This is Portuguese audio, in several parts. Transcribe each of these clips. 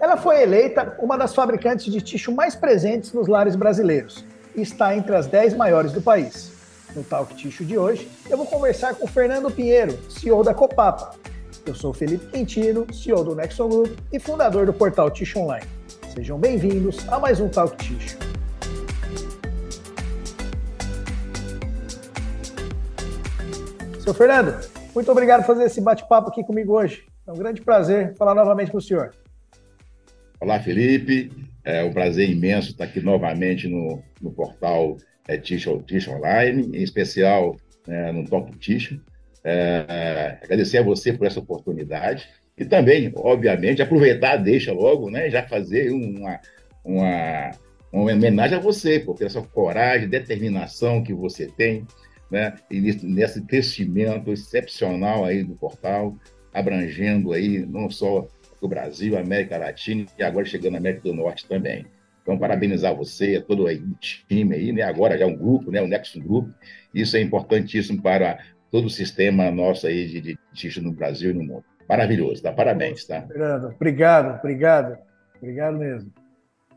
Ela foi eleita uma das fabricantes de tixo mais presentes nos lares brasileiros e está entre as 10 maiores do país. No Talk Tixo de hoje, eu vou conversar com Fernando Pinheiro, CEO da Copapa. Eu sou Felipe Quintino, CEO do Nexon Group e fundador do portal Tixo Online. Sejam bem-vindos a mais um Talk Tixo. Seu Fernando, muito obrigado por fazer esse bate-papo aqui comigo hoje. É um grande prazer falar novamente com o senhor. Olá, Felipe. É um prazer imenso estar aqui novamente no, no portal é, Tish, Online, em especial é, no Top Tish. É, agradecer a você por essa oportunidade e também, obviamente, aproveitar, deixa logo, né, já fazer uma, uma, uma homenagem a você, por ter essa coragem, determinação que você tem, né, e nesse crescimento excepcional aí do portal, abrangendo aí não só o Brasil, a América Latina e agora chegando na América do Norte também. Então, parabenizar você, todo o time aí, né? Agora já é um grupo, né? O Nexus Group. Isso é importantíssimo para todo o sistema nosso aí de, tixo no Brasil e no mundo. Maravilhoso, tá? Parabéns, tá? Fernando, obrigado, obrigado. Obrigado mesmo.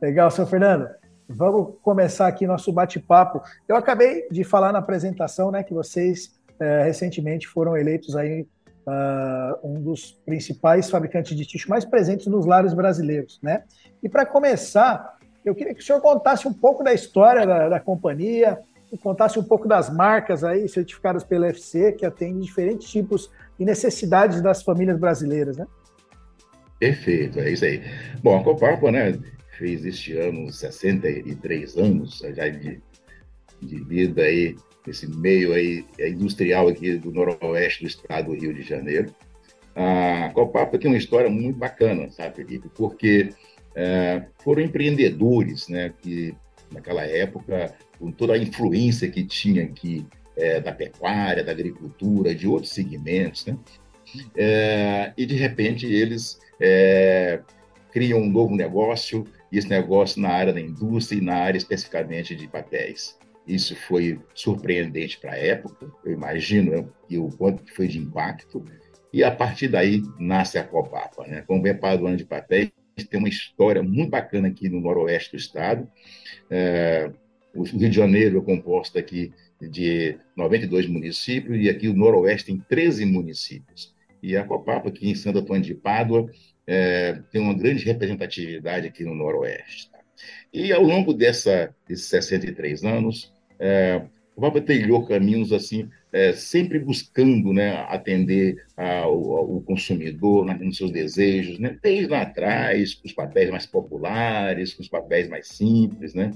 Legal, seu Fernando. Vamos começar aqui nosso bate-papo. Eu acabei de falar na apresentação, né, que vocês é, recentemente foram eleitos aí uh, um dos principais fabricantes de tixo mais presentes nos lares brasileiros, né? E para começar, eu queria que o senhor contasse um pouco da história da, da companhia, contasse um pouco das marcas aí certificadas pela FC, que atendem diferentes tipos e necessidades das famílias brasileiras, né? Perfeito, é isso aí. Bom, a Copapa, né, fez este ano 63 anos já de, de vida aí nesse meio aí é industrial aqui do noroeste do estado do Rio de Janeiro. A Copapa tem uma história muito bacana, sabe, Felipe? Porque é, foram empreendedores, né, que naquela época, com toda a influência que tinha aqui é, da pecuária, da agricultura, de outros segmentos, né? É, e de repente eles é, criam um novo negócio, e esse negócio na área da indústria e na área especificamente de papéis. Isso foi surpreendente para a época, eu imagino que o quanto foi de impacto. E a partir daí nasce a Copapa. Né? Como é ano de papéis, tem uma história muito bacana aqui no noroeste do estado. É, o Rio de Janeiro é composto aqui de 92 municípios e aqui o noroeste tem 13 municípios. E a Copapa, aqui em Santo Antônio de Pádua, é, tem uma grande representatividade aqui no noroeste. E ao longo dessa, desses 63 anos, é, o Papa trilhou caminhos assim, é, sempre buscando né, atender ao, consumidor né, nos seus desejos, né, desde lá atrás, com os papéis mais populares, com os papéis mais simples, né,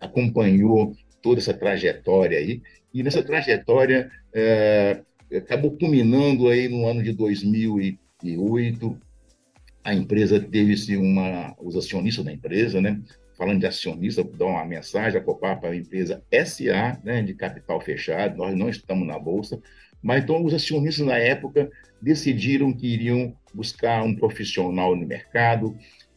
acompanhou toda essa trajetória aí, e nessa trajetória é, acabou culminando aí no ano de 2008, a empresa teve-se uma, os acionistas da empresa, né, falando de acionista, dar uma mensagem, a Copapa é uma empresa SA, né, de capital fechado, nós não estamos na Bolsa, mas então os acionistas na época decidiram que iriam buscar um profissional no mercado,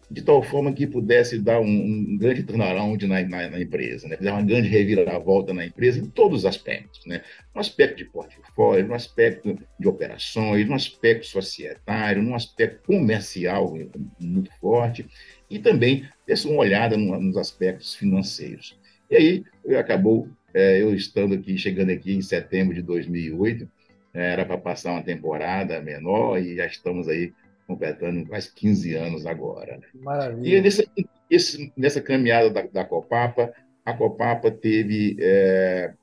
de tal forma que pudesse dar um, um grande turnaround na, na, na, empresa, né? fazer uma grande reviravolta na empresa em todos os aspectos, né? no aspecto de portfólio, no aspecto de operações, no aspecto societário, no aspecto comercial muito forte, e também desse uma olhada no, nos aspectos financeiros. E aí acabou é, eu estando aqui, chegando aqui em setembro de 2008, é, era para passar uma temporada menor e já estamos aí completando quase 15 anos agora. Né? Maravilha. E nessa, esse, nessa caminhada da, da, Copapa, a Copapa teve é,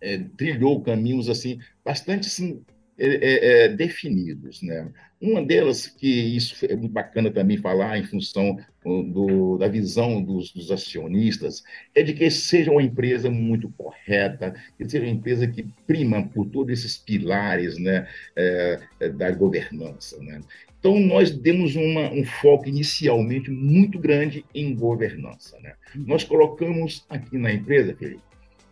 é, trilhou caminhos assim bastante assim, é, é, é, definidos. Né? Uma delas, que isso é muito bacana também falar em função do, da visão dos, dos, acionistas, é de que seja uma empresa muito correta, que seja uma empresa que prima por todos esses pilares né, é, é da governança. Né? Então, nós demos uma, um foco inicialmente muito grande em governança. Né? Nós colocamos aqui na empresa, Felipe,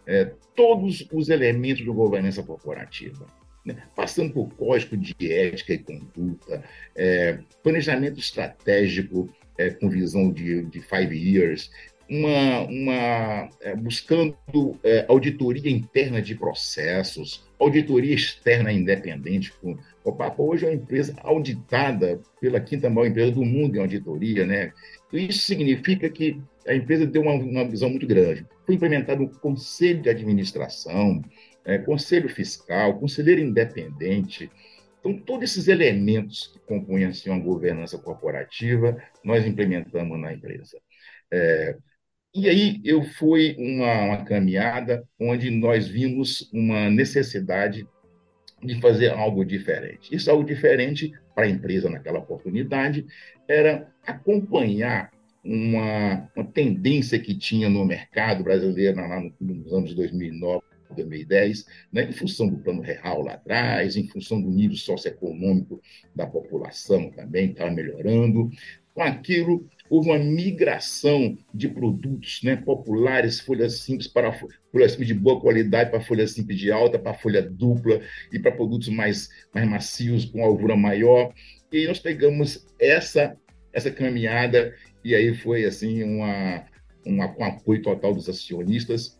é, todos os elementos de governança corporativa né? passando por código de ética e conduta, é, planejamento estratégico é, com visão de, de five years, uma, uma é, buscando é, auditoria interna de processos, auditoria externa independente com, O Papa hoje é uma empresa auditada pela quinta maior empresa do mundo em auditoria, né? Isso significa que a empresa deu uma, uma visão muito grande. Foi implementado um conselho de administração, é, conselho fiscal, conselheiro independente. Então, todos esses elementos que compõem assim, uma governança corporativa, nós implementamos na empresa. É, e aí eu fui uma, uma caminhada onde nós vimos uma necessidade de fazer algo diferente. Isso algo diferente para a empresa naquela oportunidade era acompanhar uma, uma tendência que tinha no mercado brasileiro lá nos anos 2009, 2010, né, em função do plano real lá atrás, em função do nível socioeconômico da população também, estava melhorando. Com aquilo, houve uma migração de produtos né, populares, folhas simples para folhas simples de boa qualidade, para folha simples de alta, para folha dupla e para produtos mais, mais macios, com alvura maior. E nós pegamos essa essa caminhada e aí foi assim uma, uma apoio total dos acionistas,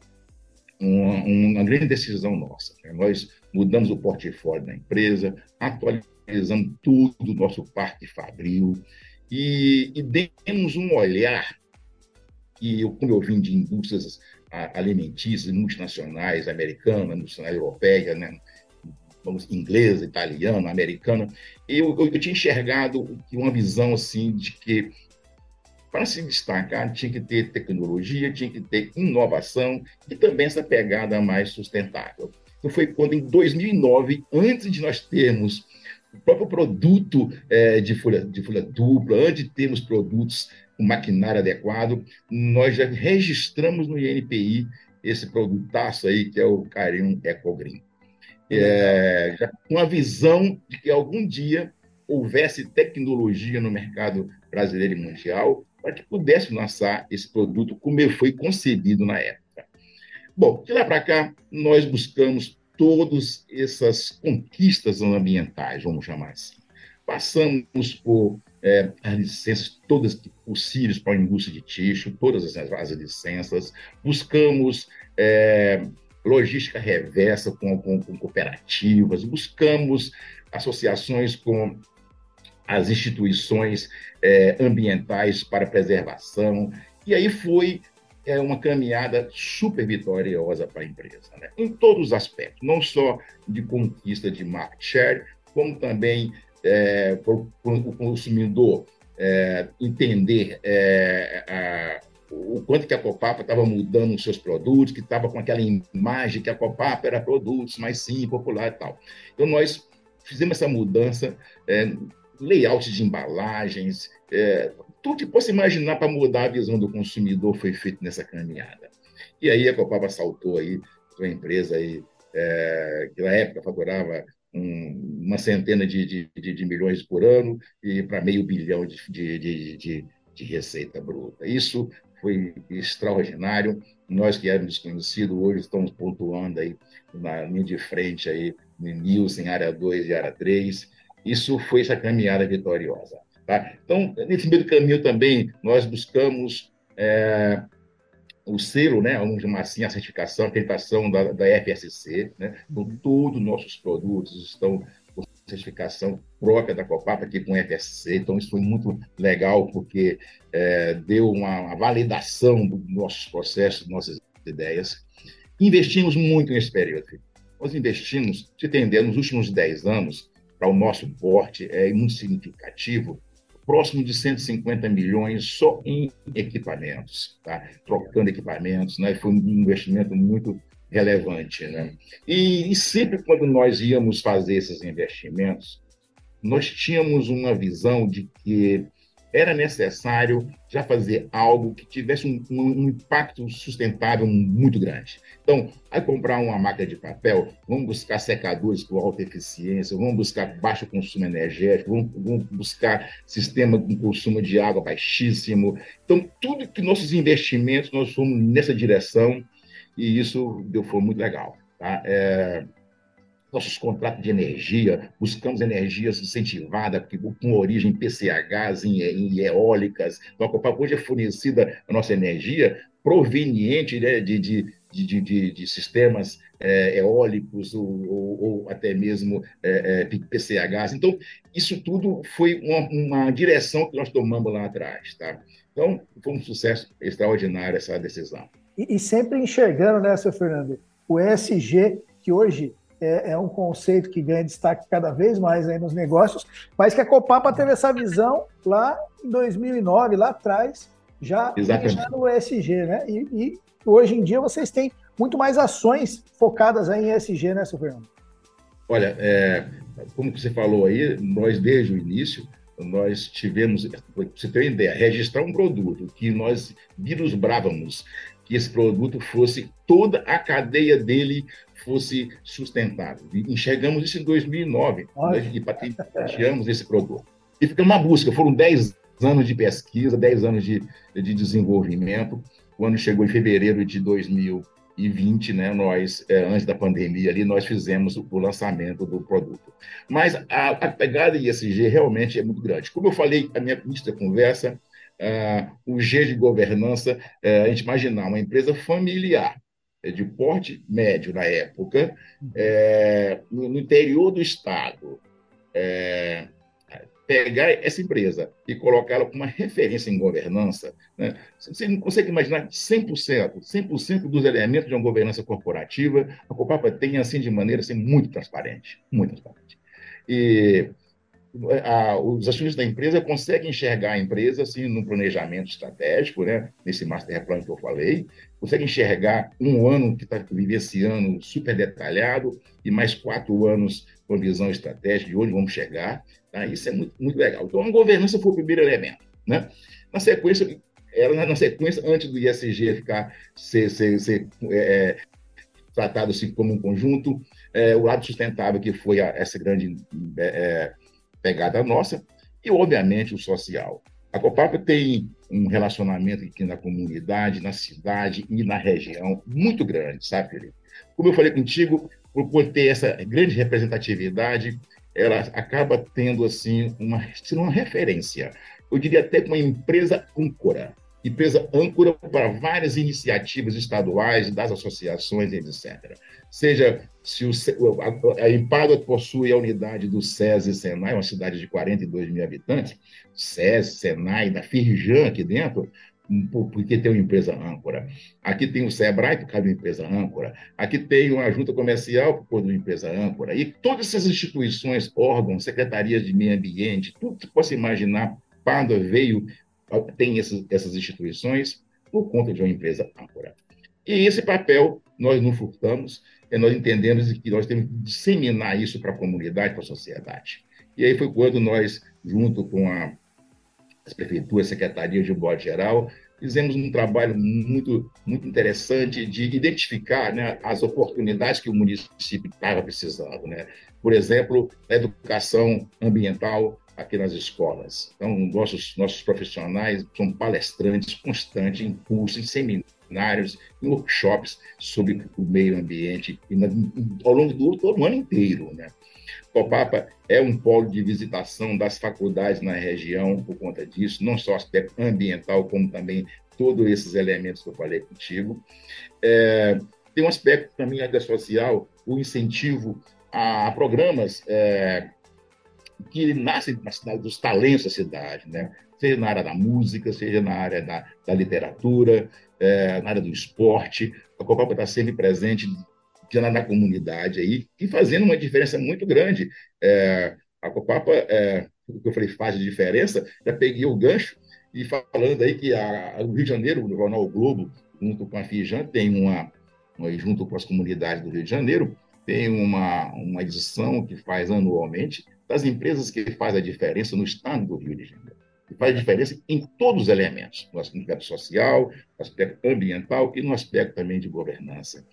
uma, uma grande decisão nossa. Né? Nós mudamos o portfólio da empresa, atualizamos tudo do nosso parque fabril, e, e demos um olhar que eu, como eu vim de indústrias alimentícias multinacionais, americanas, multinacionais europeias, né? vamos, inglesa, italiana, americana, eu, eu, eu, tinha enxergado uma visão assim de que para se destacar tinha que ter tecnologia, tinha que ter inovação e também essa pegada mais sustentável. Então foi quando em 2009, antes de nós termos o próprio produto é, de, folha, de folha dupla, antes de termos produtos com maquinário adequado, nós já registramos no INPI esse produtaço aí, que é o Carinho Ecogreen. É, já com a visão de que algum dia houvesse tecnologia no mercado brasileiro e mundial para que pudesse lançar esse produto como foi concebido na época. Bom, de lá para cá, nós buscamos todas essas conquistas ambientais, vamos chamar assim. Passamos por é, as licenças todas possíveis para a indústria de tixo, todas as, as licenças, buscamos é, logística reversa com, com, com, cooperativas, buscamos associações com as instituições é, ambientais para preservação, e aí foi é uma caminhada super vitoriosa para a empresa, né? em todos os aspectos, não só de conquista de market share, como também é, o consumidor é, entender é, a, o quanto que a Copapa estava mudando os seus produtos, que estava com aquela imagem que a Copapa era produtos mais sim, popular e tal. Então, nós fizemos essa mudança, layout de embalagens, é, tudo que possa imaginar para mudar a visão do consumidor foi feito nessa caminhada. E aí a Copapa saltou aí, uma empresa aí, é, que na época faturava um, uma centena de, de, de, de, milhões por ano e para meio bilhão de, receita bruta. Isso foi extraordinário. Nós que éramos desconhecidos, hoje estamos pontuando aí na linha de frente aí, no Nielsen, área 2 e área 3. Isso foi essa caminhada vitoriosa. Tá? Então, nesse meio do caminho também, nós buscamos é, o selo, né, vamos chamar assim, a certificação, a acreditação da, da FSC. Né? Então, todos os nossos produtos estão com certificação própria da Copapa aqui com FSC. Então, isso foi muito legal, porque é, deu uma, uma validação dos nossos processos, nossas ideias. Investimos muito nesse período. Nós investimos, se entender, nos últimos 10 anos, para o nosso porte, é muito significativo, próximo de 150 milhões só em equipamentos, tá? trocando equipamentos, né? foi um investimento muito relevante. Né? E, e sempre quando nós íamos fazer esses investimentos, nós tínhamos uma visão de que era necessário já fazer algo que tivesse um, um, impacto sustentável muito grande. Então, aí comprar uma máquina de papel, vamos buscar secadores com alta eficiência, vamos buscar baixo consumo energético, vamos, vamos buscar sistema com consumo de água baixíssimo. Então, tudo que nossos investimentos, nós fomos nessa direção e isso deu, foi muito legal. Tá? É, nossos contratos de energia, buscamos energias incentivadas, com origem PCHs, em, em eólicas. Então, hoje é fornecida a nossa energia proveniente né, de, de, de, de, de sistemas é, eólicos ou, ou, ou, até mesmo é, é, PCHs. Então, isso tudo foi uma, uma, direção que nós tomamos lá atrás. Tá? Então, foi um sucesso extraordinário essa decisão. E, e sempre enxergando, né, seu Fernando, o ESG, que hoje é, é, um conceito que ganha destaque cada vez mais aí nos negócios, mas que a Copapa teve essa visão lá em 2009, lá atrás, já no ESG, né? E, e, hoje em dia vocês têm muito mais ações focadas em ESG, né, seu Fernando? Olha, é, como você falou aí, nós desde o início, nós tivemos, para você ter uma ideia, registrar um produto que nós vislumbrávamos que esse produto fosse, toda a cadeia dele fosse sustentável. E enxergamos isso em 2009, né, e patenteamos esse produto. E ficamos na busca, foram 10 anos de pesquisa, 10 anos de, de desenvolvimento. Quando chegou em fevereiro de 2020, né, nós, é, antes da pandemia ali, nós fizemos o lançamento do produto. Mas a, a pegada ISG realmente é muito grande. Como eu falei, a minha início da conversa, uh, o G de governança, uh, a gente imaginar uma empresa familiar, de porte médio na época, é, no, no, interior do estado, é, pegar essa empresa e colocá-la como uma referência em governança, né? você não consegue imaginar 100%, 100% dos elementos de uma governança corporativa, a Copapa tem assim de maneira assim, muito transparente, muito transparente. E a, os acionistas da empresa conseguem enxergar a empresa assim no planejamento estratégico, né? nesse master plan que eu falei, conseguem enxergar um ano que está vivendo esse ano super detalhado e mais quatro anos com visão estratégica de onde vamos chegar. Tá? Isso é muito, muito legal. Então, a governança foi o primeiro elemento. Né? Na sequência, era na sequência, antes do ISG ficar ser, ser, ser é, é, tratado assim como um conjunto, é, o lado sustentável, que foi a, essa grande é, é pegada nossa, e, obviamente, o social. A Copapa tem um relacionamento aqui na comunidade, na cidade e na região muito grande, sabe, Felipe? Como eu falei contigo, por ter essa grande representatividade, ela acaba tendo assim uma, uma referência. Eu diria até uma empresa âncora, empresa âncora para várias iniciativas estaduais, das associações, etc. Seja se o, a, a possui a unidade do SESI Senai, uma cidade de 42 mil habitantes, SESI, Senai, da Firjan aqui dentro, porque tem uma empresa âncora. Aqui tem o Sebrae, por causa de uma empresa âncora. Aqui tem uma junta comercial, por causa de uma empresa âncora. E todas essas instituições, órgãos, secretarias de meio ambiente, tudo que você possa imaginar, Pádua veio, tem essas, essas instituições por conta de uma empresa âncora. E esse papel nós não furtamos, é nós entendemos que nós temos que disseminar isso para a comunidade, para a sociedade. E aí foi quando nós, junto com a as prefeituras, secretarias de modo geral, fizemos um trabalho muito, muito interessante de identificar né, as oportunidades que o município estava precisando. Né? Por exemplo, a educação ambiental aqui nas escolas. Então, nossos, nossos profissionais são palestrantes constantes em cursos, em seminários, em workshops sobre o meio ambiente e na, ao longo do todo o ano inteiro. Né? Copapa é um polo de visitação das faculdades na região por conta disso, não só aspecto ambiental, como também todos esses elementos que eu falei contigo. É, tem um aspecto também da social, o incentivo a programas é, que nascem na cidade, dos talentos da cidade, né? seja na área da música, seja na área da, da literatura, é, na área do esporte. A Copapa está sempre presente na, na comunidade aí e fazendo uma diferença muito grande. É, a Copapa, é, o que eu falei, faz diferença, já peguei o gancho e falando aí que a, a, o Rio de Janeiro, o Jornal Globo, junto com a Fijan, tem uma, uma, junto com as comunidades do Rio de Janeiro, tem uma, uma edição que faz anualmente das empresas que faz a diferença no estado do Rio de Janeiro. Que faz a diferença em todos os elementos, no aspecto social, no aspecto ambiental e no aspecto também de governança.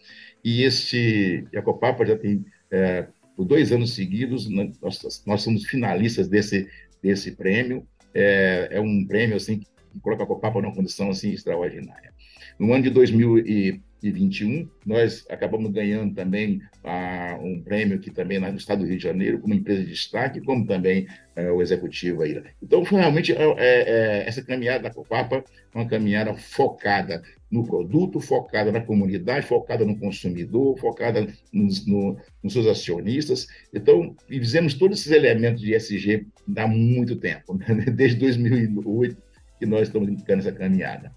E este Ecopapa já tem, é, por dois anos seguidos, né, nós, nós somos finalistas desse, desse prêmio. É, é um prêmio assim, que coloca a Ecopapa numa condição assim, extraordinária. No ano de 2000 e 2021, nós acabamos ganhando também ah, um prêmio aqui também no estado do Rio de Janeiro, como empresa de destaque, como também é, o executivo aí. Então, foi realmente é, é, essa caminhada da Copapa, uma caminhada focada no produto, focada na comunidade, focada no consumidor, focada nos, no, nos seus acionistas. Então, fizemos todos esses elementos de ESG há muito tempo, né? desde 2008 que nós estamos indicando essa caminhada.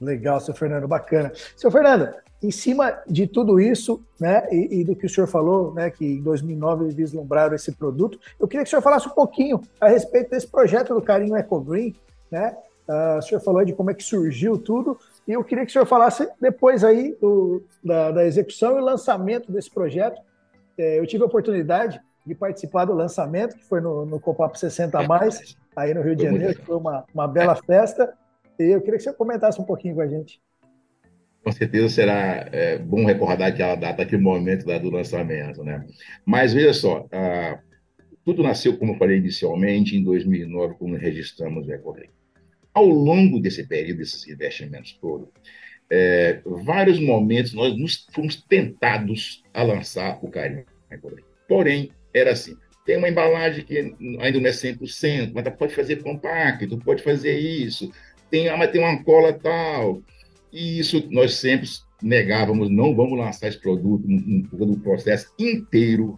Legal, seu Fernando, bacana. Seu Fernando, em cima de tudo isso, né, e, e, do que o senhor falou, né, que em 2009 vislumbraram esse produto, eu queria que o senhor falasse um pouquinho a respeito desse projeto do Carinho Eco Green, né? Uh, o senhor falou de como é que surgiu tudo, e eu queria que o senhor falasse depois aí do, da, da, execução e lançamento desse projeto. É, eu tive a oportunidade de participar do lançamento, que foi no, no Copap 60 mais, aí no Rio de Janeiro, que foi uma, uma bela festa. Eu queria que você comentasse um pouquinho com a gente. Com certeza será é, bom recordar aquela data, aquele momento da, do lançamento, né? Mas veja só, tudo nasceu, como eu falei inicialmente, em 2009, quando registramos o Ecorim. Ao longo desse período, desses investimentos todos, é, vários momentos nós nos fomos tentados a lançar o Carinho. Porém, era assim, tem uma embalagem que ainda não é 100%, mas pode fazer compacto, pode fazer isso, tem, ah, mas tem uma cola tal. E isso nós sempre negávamos, não vamos lançar esse produto no, no processo inteiro.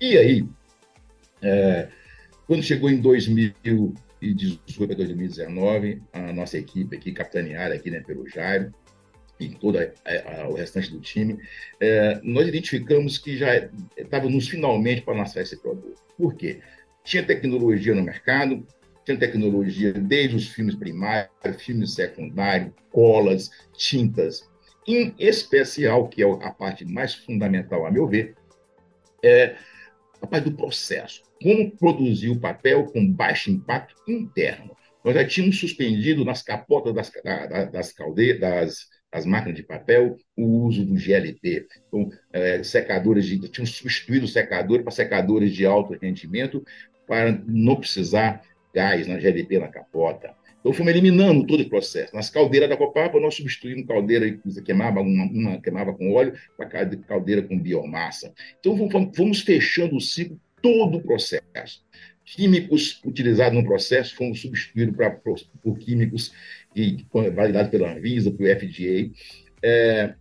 E aí, é, quando chegou em 2018 a 2019, a nossa equipe aqui, capitaneada aqui né, pelo Jairo, e todo o restante do time, é, nós identificamos que já estávamos finalmente para lançar esse produto. Por quê? Tinha tecnologia no mercado, tinha tecnologia desde os filmes primários, filmes secundários, colas, tintas. Em especial, que é a parte mais fundamental, a meu ver, é a parte do processo. Como produzir o papel com baixo impacto interno. Nós já tínhamos suspendido nas capotas das, das caldeiras, das, das máquinas de papel, o uso do GLP. Então, é, secadores de. Tínhamos substituído secadores para secadores de alto rendimento, para não precisar gás, na GLP, na capota. Então, fomos eliminando todo o processo. Nas caldeiras da Copapa, nós substituímos caldeira que queimava, uma, uma queimava com óleo para caldeira com biomassa. Então, fomos fechando o ciclo, todo o processo. Químicos utilizados no processo foram substituídos pra, por, por químicos e, validados pela Anvisa, pelo FDA. É,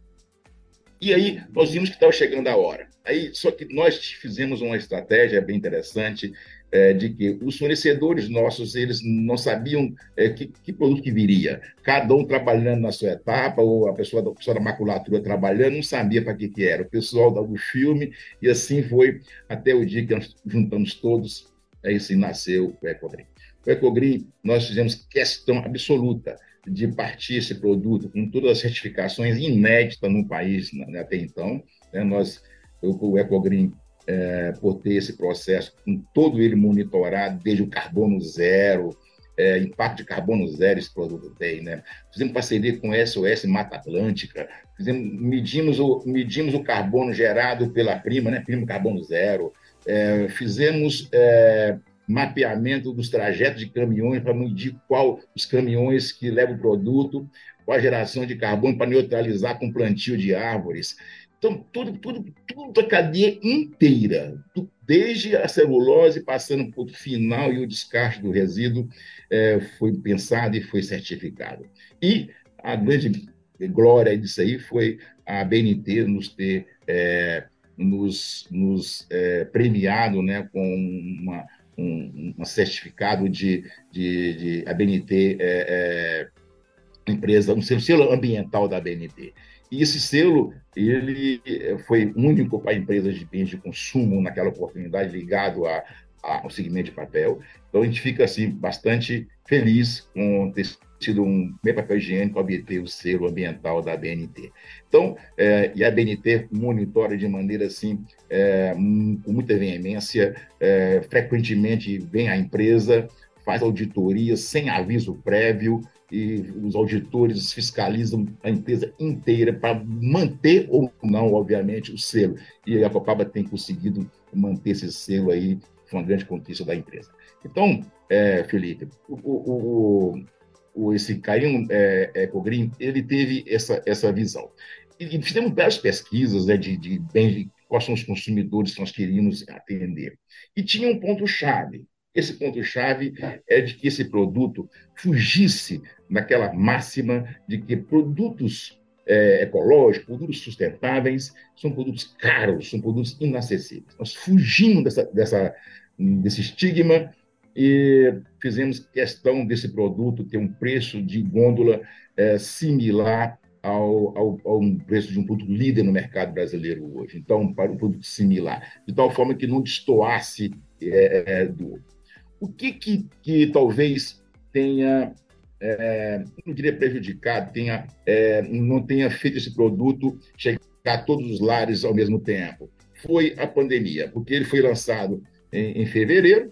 e aí, nós vimos que estava chegando a hora. Aí, só que nós fizemos uma estratégia bem interessante, é, de que os fornecedores nossos eles não sabiam é, que, que, produto que viria. Cada um trabalhando na sua etapa, ou a pessoa da, pessoa da maculatura trabalhando, não sabia para que, que era. O pessoal do filme, e assim foi até o dia que nós juntamos todos, aí assim nasceu o Ecogreen. O Ecogreen, nós fizemos questão absoluta de partir esse produto com todas as certificações inéditas no país né, até então. Né, nós, o Ecogreen é, por ter esse processo, com todo ele monitorado, desde o carbono zero, é, impacto de carbono zero esse produto tem, né? Fizemos parceria com SOS Mata Atlântica, fizemos, medimos, o, medimos o carbono gerado pela prima, né? Prima carbono zero, é, fizemos é, mapeamento dos trajetos de caminhões para medir qual os caminhões que levam o produto, qual a geração de carbono para neutralizar com plantio de árvores. Então, tudo, tudo, tudo a cadeia inteira, desde a celulose, passando por o final e o descarte do resíduo, é, foi pensado e foi certificado. E a grande glória disso aí foi a BNT nos ter é, nos, nos é, premiado né, com uma, um, um certificado de, de, de a BNT é, é, empresa, um selo ambiental da BNT. E esse selo ele eh, foi único para empresas de bens de consumo naquela oportunidade ligado a, a, ao segmento de papel. Então a gente fica assim bastante feliz com ter sido um meio papel higiênico obter o selo ambiental da BNT. Então, é, e a BNT monitora de maneira assim, é, com muita veemência, é, frequentemente vem à empresa, faz auditoria sem aviso prévio, e os auditores fiscalizam a empresa inteira para manter ou não, obviamente, o selo. E a Copaba tem conseguido manter esse selo aí, foi uma grande conquista da empresa. Então, é, Felipe, o, o, o, esse Caim é, Ecogreen, ele teve essa, essa visão. e fizemos várias pesquisas né, de, de quais são os consumidores que nós queríamos atender. E tinha um ponto-chave. Esse ponto-chave é de que esse produto fugisse daquela máxima de que produtos é, ecológicos, produtos sustentáveis, são produtos caros, são produtos inacessíveis. Nós fugimos dessa, dessa, desse estigma e fizemos questão desse produto ter um preço de gôndola é, similar ao, ao, ao preço de um produto líder no mercado brasileiro hoje. Então, para um produto similar, de tal forma que não destoasse é, é, do outro. O que, que, que talvez tenha, é, não diria prejudicado, tenha, é, não tenha feito esse produto chegar a todos os lares ao mesmo tempo? Foi a pandemia, porque ele foi lançado em, em fevereiro,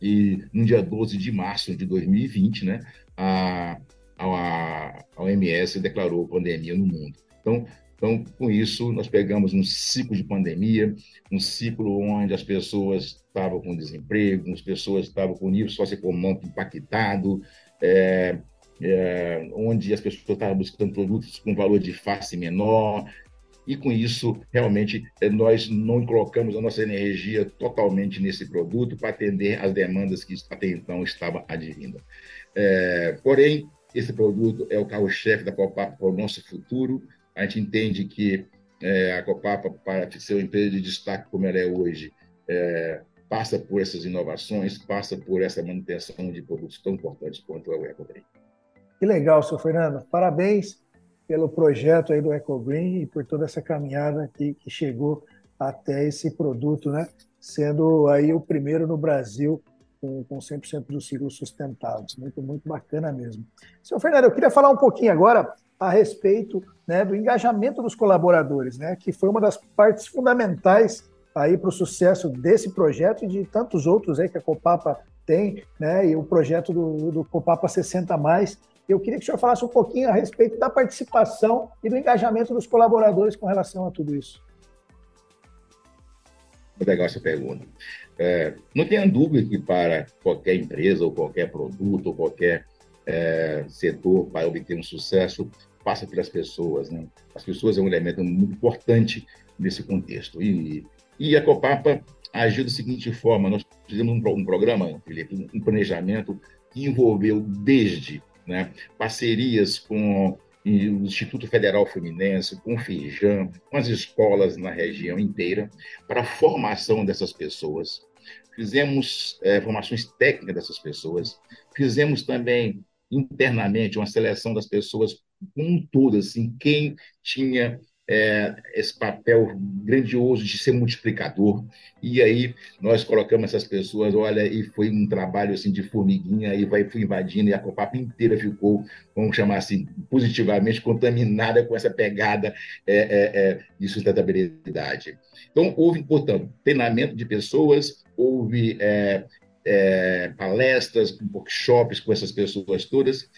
e no dia 12 de março de 2020, né, a, a, a OMS declarou pandemia no mundo. Então, então, com isso, nós pegamos um ciclo de pandemia, um ciclo onde as pessoas estavam com desemprego, as pessoas estavam com nível socioeconômico impactado, é, é, onde as pessoas estavam buscando produtos com valor de face menor, e com isso, realmente, é, nós não colocamos a nossa energia totalmente nesse produto para atender as demandas que até então estavam advindo. É, porém, esse produto é o carro-chefe da Copapa para o nosso futuro. A gente entende que é, a Copapa, para ser uma empresa de destaque como ela é hoje, é, passa por essas inovações, passa por essa manutenção de produtos tão importantes quanto é o EcoGreen. Que legal, senhor Fernando. Parabéns pelo projeto aí do EcoGreen e por toda essa caminhada que, que chegou até esse produto, né? Sendo aí o primeiro no Brasil com, com 100% dos ciclos sustentáveis. Muito, muito bacana mesmo. Senhor Fernando, eu queria falar um pouquinho agora a respeito né, do engajamento dos colaboradores, né, que foi uma das partes fundamentais aí para o sucesso desse projeto e de tantos outros aí que a Copapa tem, né, e o projeto do, do Copapa 60 mais. Eu queria que o senhor falasse um pouquinho a respeito da participação e do engajamento dos colaboradores com relação a tudo isso. Legal essa pergunta. É, não tenha dúvida que para qualquer empresa, ou qualquer produto, ou qualquer é, setor, para obter um sucesso, passa pelas pessoas. Né? As pessoas é um elemento muito importante nesse contexto. E, e a Copapa agiu da seguinte forma: nós fizemos um, um programa, Felipe, um planejamento que envolveu desde né, parcerias com o Instituto Federal Fluminense, com o Feijão, com as escolas na região inteira, para a formação dessas pessoas. Fizemos é, formações técnicas dessas pessoas, fizemos também internamente uma seleção das pessoas um todo, assim, quem tinha é, esse papel grandioso de ser multiplicador. E aí nós colocamos essas pessoas, olha, e foi um trabalho assim de formiguinha, e vai foi invadindo, e a Copap inteira ficou, vamos chamar assim, positivamente contaminada com essa pegada é, é, é de sustentabilidade. Então, houve, portanto, treinamento de pessoas, houve é, palestras, workshops com essas pessoas todas,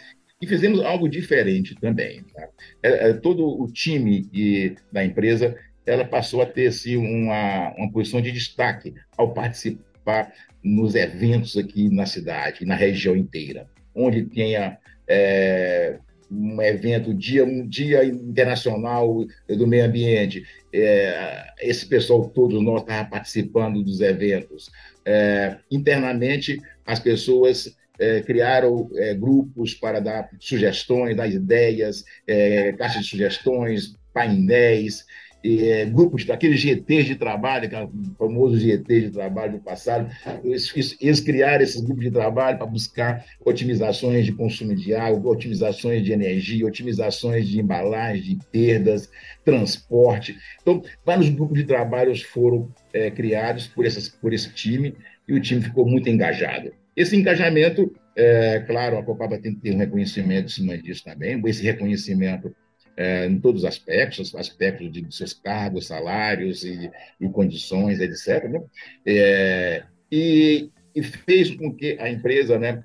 e fizemos algo diferente também. Tá? É, é, todo o time de, da empresa ela passou a ter assim, uma, uma posição de destaque ao participar nos eventos aqui na cidade, na região inteira, onde tenha é, um evento, dia, um dia internacional do meio ambiente. É, esse pessoal todo nós estava participando dos eventos. É, internamente, as pessoas é, criaram é, grupos para dar sugestões, dar ideias, é, caixas de sugestões, painéis, é, grupos daqueles GTs de trabalho, aquele famoso GT de trabalho do passado, eles, eles criaram esses grupos de trabalho para buscar otimizações de consumo de água, otimizações de energia, otimizações de embalagem, de perdas, transporte. Então, vários grupos de trabalho foram é, criados por, essas, por esse time e o time ficou muito engajado. Esse engajamento, é, claro, a Copaba tem que ter um reconhecimento em cima disso também, esse reconhecimento é, em todos os aspectos, aspectos de, seus cargos, salários e, e condições, etc. Né? É, e, e, fez com que a empresa né,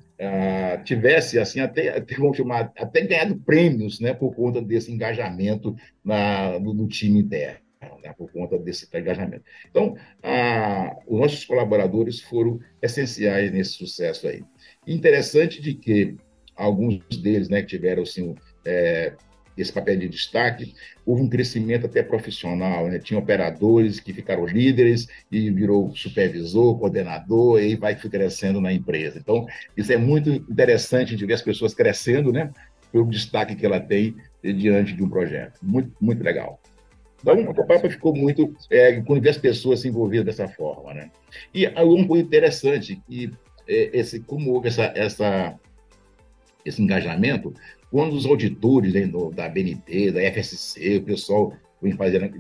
tivesse assim até, até, chamar, até ganhado prêmios né, por conta desse engajamento na, no, no time interno por conta desse engajamento. Então, a, os nossos colaboradores foram essenciais nesse sucesso aí. Interessante de que alguns deles, né, que tiveram assim, é, esse papel de destaque, houve um crescimento até profissional, né? Tinha operadores que ficaram líderes e virou supervisor, coordenador, e vai crescendo na empresa. Então, isso é muito interessante de ver as pessoas crescendo, né? Pelo destaque que ela tem diante de um projeto. Muito, muito legal. Então, a Copapa ficou muito, é, vê as pessoas se envolvidas dessa forma, né? E um ponto interessante, que é, esse, como houve essa, essa, esse engajamento, quando os auditores né, da BNT, da FSC, o pessoal vem fazer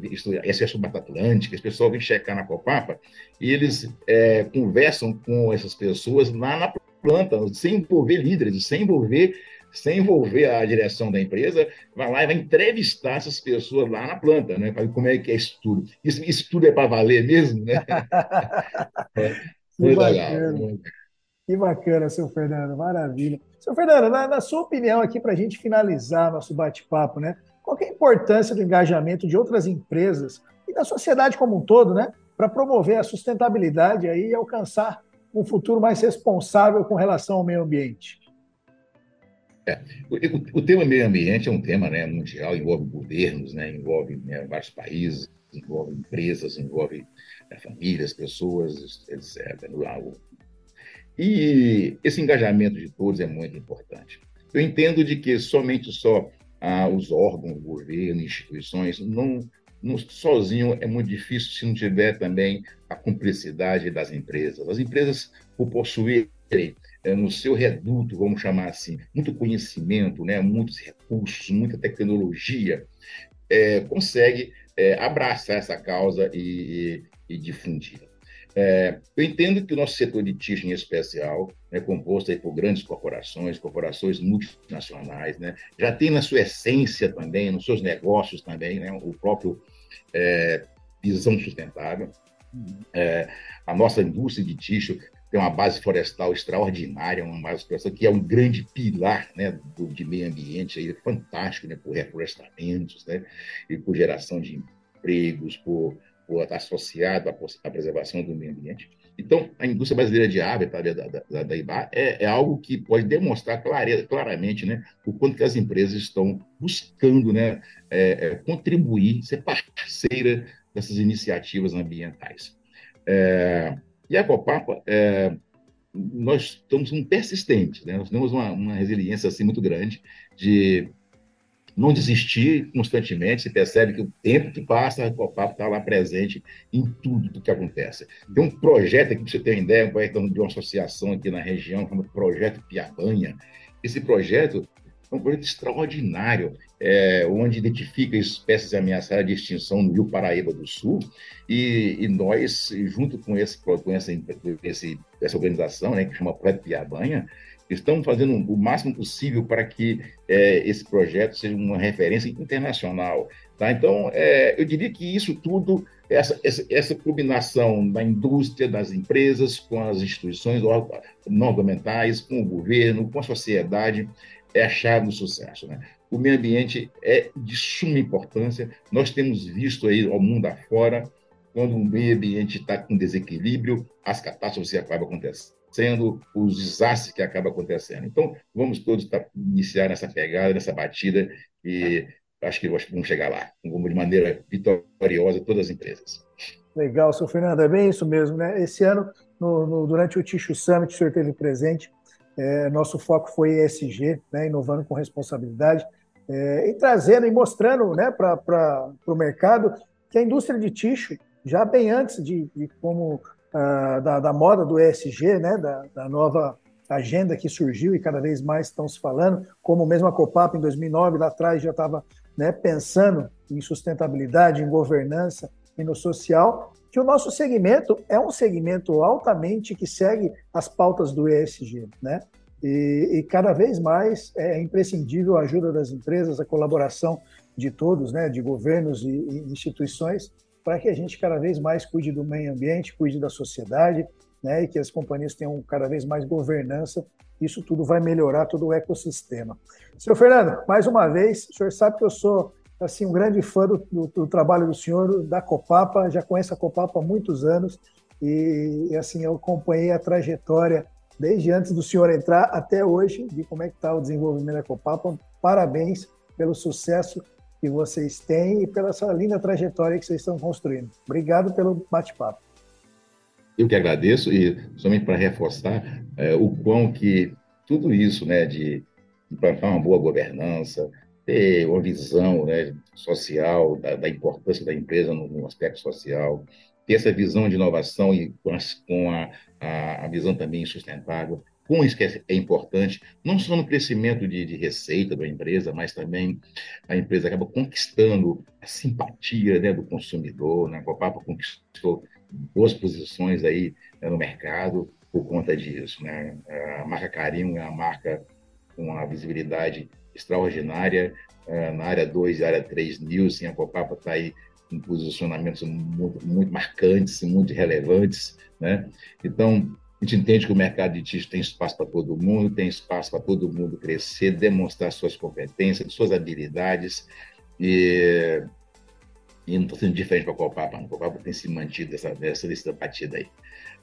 acesso Mata Atlântica, o pessoal vem checar na Copapa, e eles é, conversam com essas pessoas lá na planta, sem envolver líderes, sem envolver sem envolver a direção da empresa, vai lá e vai entrevistar essas pessoas lá na planta, né? Para ver como é que é isso tudo. Isso, isso tudo é para valer mesmo, né? é, muito legal. Que bacana, seu Fernando, maravilha. Seu Fernando, na, na sua opinião aqui, para a gente finalizar nosso bate-papo, né? Qual é a importância do engajamento de outras empresas e da sociedade como um todo, né? Para promover a sustentabilidade aí e alcançar um futuro mais responsável com relação ao meio ambiente? É, o, o, tema meio ambiente é um tema né, mundial, envolve governos, né, envolve né, vários países, envolve empresas, envolve né, famílias, pessoas, etc. E esse engajamento de todos é muito importante. Eu entendo de que somente só ah, os órgãos, governo, instituições, não, não, sozinho é muito difícil se não tiver também a cumplicidade das empresas. As empresas, por possuírem no seu reduto, vamos chamar assim, muito conhecimento, né, muitos recursos, muita tecnologia, é, consegue é, abraçar essa causa e, e, e difundir. É, eu entendo que o nosso setor de tixo, em especial, é composto aí por grandes corporações, corporações multinacionais, né, já tem na sua essência também, nos seus negócios também, né, o próprio é, visão sustentável. Uhum. É, a nossa indústria de tixo tem uma base florestal extraordinária, uma base florestal que é um grande pilar né, do, de meio ambiente, aí, fantástico, né, por reflorestamentos, né, e por geração de empregos, por, por estar associado à, à, preservação do meio ambiente. Então, a indústria brasileira de hábitat da, da, da, da IBA é, é, algo que pode demonstrar clare, claramente né, o quanto que as empresas estão buscando né, é, é, contribuir, ser parceira dessas iniciativas ambientais. É, e a Copapa, é, nós estamos um persistentes, né? nós temos uma, uma, resiliência assim, muito grande de não desistir constantemente. Se percebe que o tempo que passa, a Copapa está lá presente em tudo que acontece. Tem um projeto aqui, para você ter uma ideia, um projeto de uma associação aqui na região, chamado Projeto Piabanha. Esse projeto um projeto extraordinário, é, onde identifica espécies ameaçadas de extinção no Rio Paraíba do Sul, e, e nós, junto com, esse, com essa, esse, essa organização, né, que chama Projeto Piabanha, estamos fazendo o máximo possível para que é, esse projeto seja uma referência internacional. Tá? Então, é, eu diria que isso tudo, essa, essa, essa, combinação da indústria, das empresas, com as instituições não governamentais, com o governo, com a sociedade, é a chave do sucesso. Né? O meio ambiente é de suma importância. Nós temos visto aí ao mundo afora, quando o meio ambiente está com desequilíbrio, as catástrofes acabam acontecendo, os desastres que acabam acontecendo. Então, vamos todos tá, iniciar nessa pegada, nessa batida, e acho que vamos chegar lá, de maneira vitoriosa, todas as empresas. Legal, seu Fernando, é bem isso mesmo, né? Esse ano, no, no, durante o Ticho Summit, o senhor teve presente, é, nosso foco foi ESG, né, inovando com responsabilidade, é, e trazendo e mostrando né, para o mercado que a indústria de tixo, já bem antes de, de como ah, da, da, moda do ESG, né, da, da, nova agenda que surgiu e cada vez mais estão se falando, como mesmo a Copap em 2009, lá atrás já estava né, pensando em sustentabilidade, em governança e no social, que o nosso segmento é um segmento altamente que segue as pautas do ESG, né? E, e, cada vez mais é imprescindível a ajuda das empresas, a colaboração de todos, né, de governos e, e instituições, para que a gente cada vez mais cuide do meio ambiente, cuide da sociedade, né, e que as companhias tenham cada vez mais governança. Isso tudo vai melhorar todo o ecossistema. Senhor Fernando, mais uma vez, o senhor sabe que eu sou assim, um grande fã do, do, do, trabalho do senhor, da Copapa, já conheço a Copapa há muitos anos e, assim, eu acompanhei a trajetória desde antes do senhor entrar até hoje, de como é que está o desenvolvimento da Copapa. Parabéns pelo sucesso que vocês têm e pela essa linda trajetória que vocês estão construindo. Obrigado pelo bate-papo. Eu que agradeço e somente para reforçar é, o quão que tudo isso, né, de implantar uma boa governança, ter uma visão né, social da, da, importância da empresa no, no, aspecto social, ter essa visão de inovação e com, as, com a, a, a, visão também sustentável, com isso que é, é importante, não só no crescimento de, de, receita da empresa, mas também a empresa acaba conquistando a simpatia né, do consumidor, né? a Copapa conquistou boas posições aí né, no mercado por conta disso. Né? A marca Carinho é uma marca com uma visibilidade extraordinária. É, na área 2 e área 3, Nielsen, a Copapa está aí com posicionamentos muito, muito marcantes, muito relevantes. Né? Então, a gente entende que o mercado de tixo tem espaço para todo mundo, tem espaço para todo mundo crescer, demonstrar suas competências, suas habilidades. E, e não estou sendo diferente para a Copapa, a Copapa tem se mantido dessa, dessa, dessa partida aí.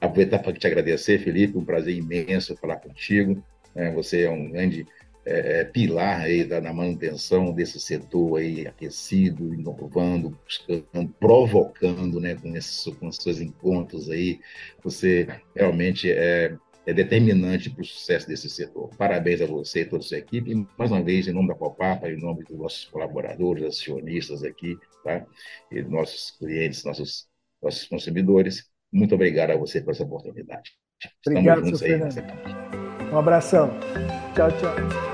Aproveitar para te agradecer, Felipe, um prazer imenso falar contigo. Né? Você é um grande é, é, pilar aí da, na manutenção desse setor aí aquecido, inovando, buscando, provocando, né, com esses, com seus encontros aí, você realmente é, é determinante para o sucesso desse setor. Parabéns a você e toda a sua equipe, e mais uma vez, em nome da Copapa, em nome dos nossos colaboradores, acionistas aqui, tá? e nossos clientes, nossos, nossos consumidores, muito obrigado a você por essa oportunidade. Estamos obrigado, juntos aí. Um abração. Tchau, tchau.